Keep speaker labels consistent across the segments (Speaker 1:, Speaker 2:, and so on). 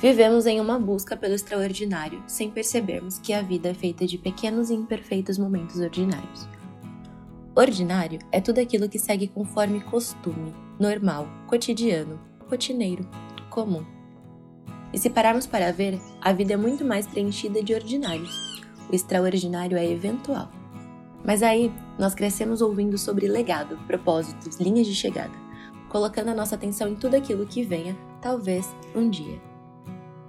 Speaker 1: Vivemos em uma busca pelo extraordinário, sem percebermos que a vida é feita de pequenos e imperfeitos momentos ordinários. Ordinário é tudo aquilo que segue conforme costume, normal, cotidiano, rotineiro, comum. E se pararmos para ver, a vida é muito mais preenchida de ordinários. O extraordinário é eventual. Mas aí, nós crescemos ouvindo sobre legado, propósitos, linhas de chegada, colocando a nossa atenção em tudo aquilo que venha, talvez, um dia.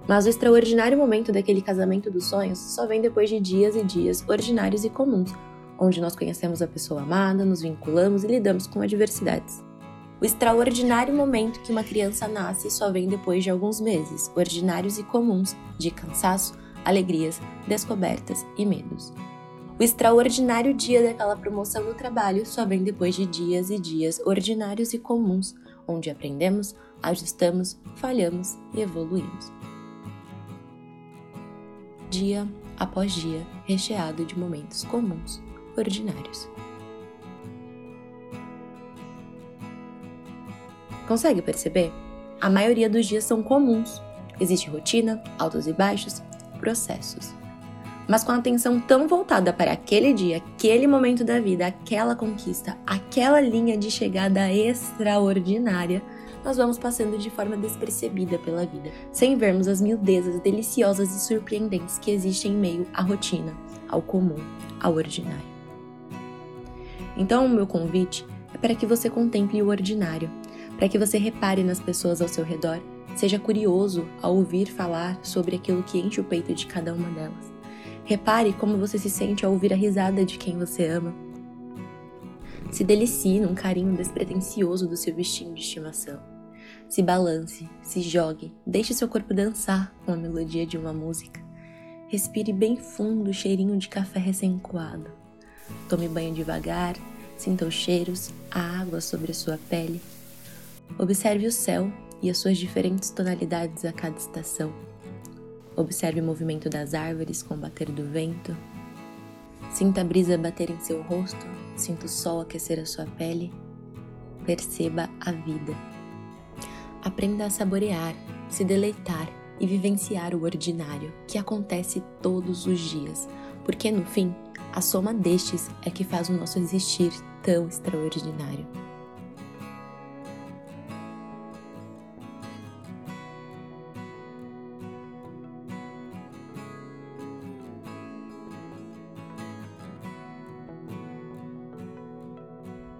Speaker 1: Mas o extraordinário momento daquele casamento dos sonhos só vem depois de dias e dias ordinários e comuns, onde nós conhecemos a pessoa amada, nos vinculamos e lidamos com adversidades. O extraordinário momento que uma criança nasce só vem depois de alguns meses, ordinários e comuns, de cansaço, alegrias, descobertas e medos. O extraordinário dia daquela promoção no trabalho só vem depois de dias e dias ordinários e comuns, onde aprendemos, ajustamos, falhamos e evoluímos dia após dia, recheado de momentos comuns, ordinários. Consegue perceber? A maioria dos dias são comuns. Existe rotina, altos e baixos, processos. Mas com a atenção tão voltada para aquele dia, aquele momento da vida, aquela conquista, aquela linha de chegada extraordinária, nós vamos passando de forma despercebida pela vida, sem vermos as miudezas deliciosas e surpreendentes que existem em meio à rotina, ao comum, ao ordinário. Então, o meu convite é para que você contemple o ordinário, para que você repare nas pessoas ao seu redor, seja curioso ao ouvir falar sobre aquilo que enche o peito de cada uma delas. Repare como você se sente ao ouvir a risada de quem você ama. Se delicie num carinho despretensioso do seu bichinho de estimação. Se balance, se jogue, deixe seu corpo dançar com a melodia de uma música. Respire bem fundo o cheirinho de café recém-coado. Tome banho devagar, sinta os cheiros, a água sobre a sua pele. Observe o céu e as suas diferentes tonalidades a cada estação. Observe o movimento das árvores com o bater do vento. Sinta a brisa bater em seu rosto, sinta o sol aquecer a sua pele. Perceba a vida. Aprenda a saborear, se deleitar e vivenciar o ordinário que acontece todos os dias, porque no fim, a soma destes é que faz o nosso existir tão extraordinário.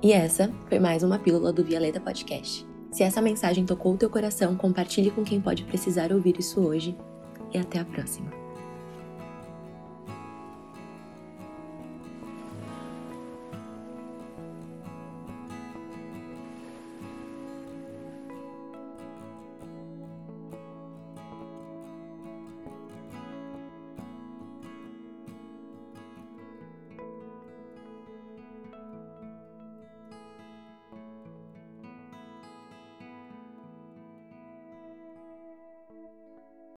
Speaker 1: E essa foi mais uma pílula do Violeta Podcast. Se essa mensagem tocou o teu coração, compartilhe com quem pode precisar ouvir isso hoje e até a próxima.